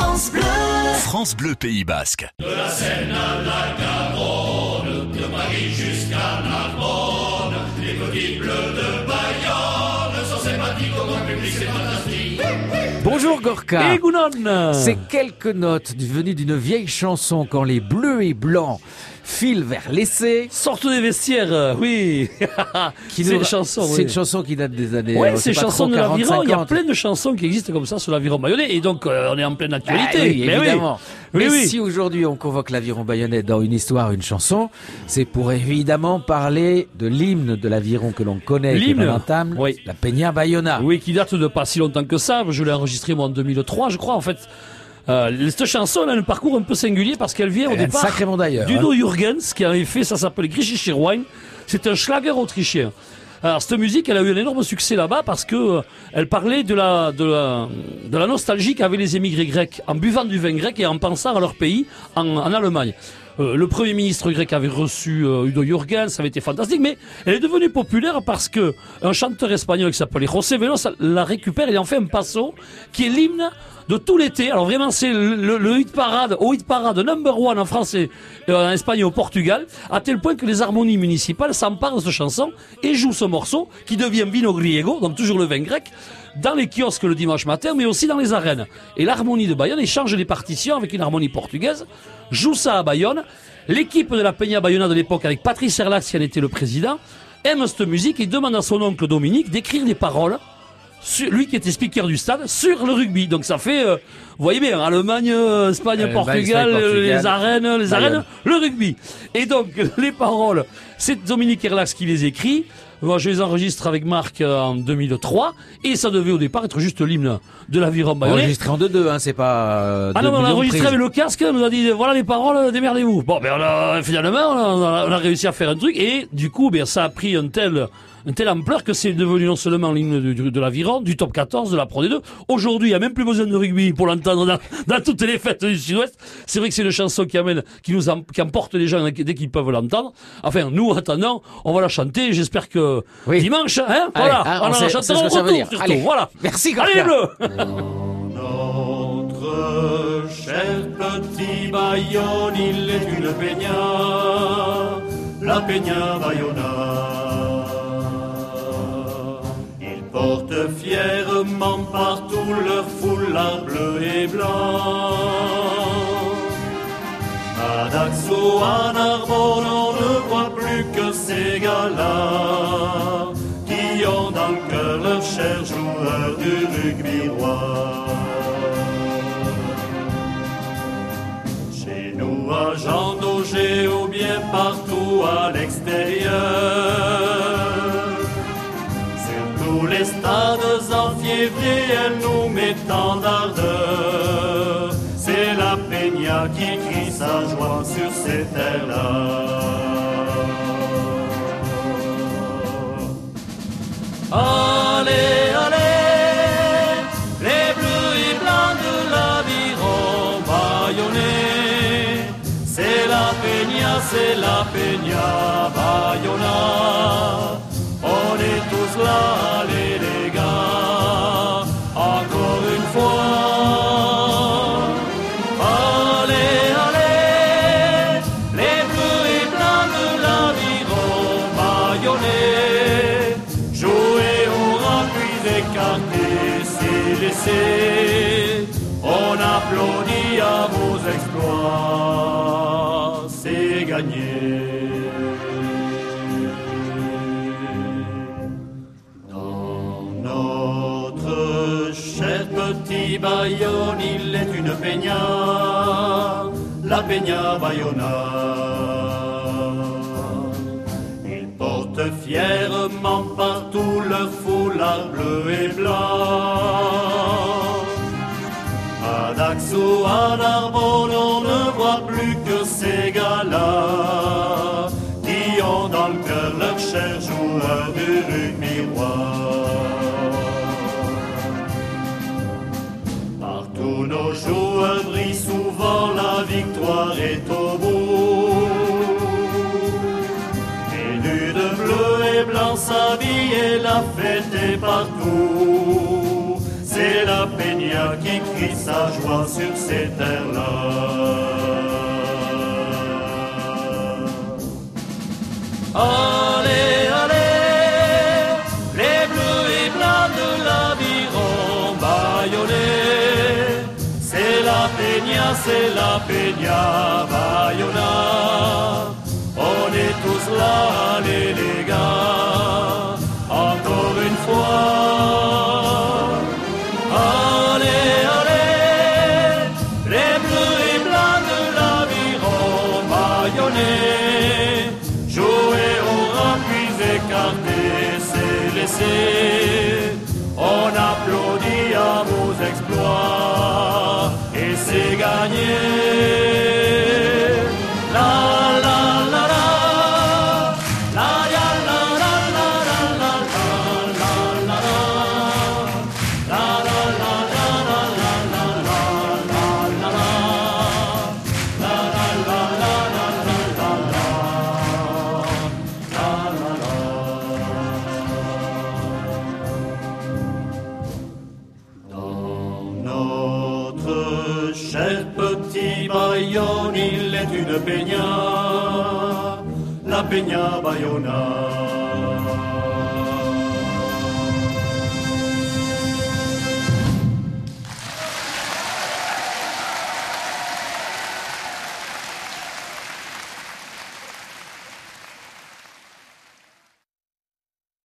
France Bleu. France Bleu Pays Basque. De la Seine à la Garonne, de Paris jusqu'à Narbonne, les petits bleus de Bayonne sont sympathiques au grand public, c'est fantastique. Bonjour Gorka. Et Gounon Ces quelques notes venues d'une vieille chanson quand les bleus et blancs filent vers l'essai. Sortez des vestiaires, euh, oui. c'est une chanson. C'est oui. une chanson qui date des années. Ouais, euh, c'est trop de 40, l'aviron. Il y a 50. plein de chansons qui existent comme ça sur l'aviron bayonnais. Et donc, euh, on est en pleine Ah actualité. oui, Mais évidemment. Oui, Mais oui. si aujourd'hui on convoque l'aviron bayonnais dans une histoire, une chanson, c'est pour évidemment parler de l'hymne de l'aviron que l'on connaît, L'hymne Oui. la Peña Bayona. Oui, qui date de pas si longtemps que ça. Je l'ai enregistré moi en 2003, je crois. En fait, euh, cette chanson elle a un parcours un peu singulier parce qu'elle vient au Elle départ d'ailleurs. d'Udo hein. Jürgens qui avait fait, ça s'appelle Griechische Wein. C'est un schlager autrichien. Alors cette musique, elle a eu un énorme succès là-bas parce que euh, elle parlait de la, de la de la nostalgie qu'avaient les émigrés grecs en buvant du vin grec et en pensant à leur pays en, en Allemagne. Euh, le premier ministre grec avait reçu euh, Udo Jürgens, ça avait été fantastique, mais elle est devenue populaire parce que un chanteur espagnol qui s'appelait José Velos la récupère et en fait un passo qui est l'hymne de tout l'été. Alors vraiment, c'est le hit parade, au hit parade number one en français, euh, en Espagne et au Portugal, à tel point que les harmonies municipales s'emparent de cette chanson et jouent ce morceau qui devient vino griego, donc toujours le vin grec, dans les kiosques le dimanche matin, mais aussi dans les arènes. Et l'harmonie de Bayonne échange les partitions avec une harmonie portugaise, joue ça à Bayonne. L'équipe de la Peña Bayona de l'époque, avec Patrice Erlax qui en était le président, aime cette musique et demande à son oncle Dominique d'écrire des paroles sur, lui qui était speaker du stade, sur le rugby. Donc ça fait, euh, vous voyez bien, Allemagne, euh, Espagne, Portugal, Espagne, euh, Portugal, les arènes, les Bayonne. arènes, le rugby. Et donc les paroles, c'est Dominique Erlax qui les écrit. Moi, je les enregistre avec Marc euh, en 2003 et ça devait au départ être juste l'hymne de l'aviron bayonnais. Enregistré en 2-2, hein, c'est pas. euh, Ah deux non, mais on a millions de enregistré prises. avec le casque, on nous a dit voilà les paroles, démerdez-vous. Bon, ben on a, finalement, on a, on a réussi à faire un truc et du coup, ben ça a pris un tel, une telle ampleur que c'est devenu non seulement l'hymne du- du- de l'aviron, du top 14, de la Pro D2. Aujourd'hui, il n'y a même plus besoin de rugby pour l'entendre dans, dans toutes les fêtes du Sud-Ouest. C'est vrai que c'est une chanson qui amène, qui nous em- qui emporte les gens dès qu'ils peuvent l'entendre. Enfin, nous, en attendant, on va la chanter. J'espère que Oui. dimanche, hein, Allez, voilà, hein, on, on sait- veut retour, surtout. Allez. Voilà. Merci, Allez, Gorka. bleu. Notre cher petit Bayonne, il est une peña, la peña Bayona. Ils portent fièrement partout leur foulard bleu et blanc. À Daxo, que ces gars-là qui ont dans le cœur leur cher joueur du rugby roi. Chez nous à Jean ou bien partout à l'extérieur. Sur tous les stades en février, elle nous met tant d'ardeur. C'est la peña qui crie sa joie sur ces terres-là. C'est la peña, c'est la peña bayona. On est tous là, allez les gars, encore une fois. Allez, allez, les bleus et blancs de l'aviron bayonnais. Jouez au rapide écarté, c'est laissé. On applaudit à vos exploits, c'est gagné. Dans notre cher petit Bayonne, il est une peña, la peña Bayona. Ils portent fièrement partout leur foulard bleu et blanc. Partout. C'est la peña qui crie sa joie sur ces terres-là. Allez, allez, les bleus et blancs de l'aviron bâillonnés. C'est la peña, c'est la peña Bayona. On est tous là, On applaudit à vos exploits et c'est gagné. Notre cher petit Bayonne, il est une peña, la peña Bayona.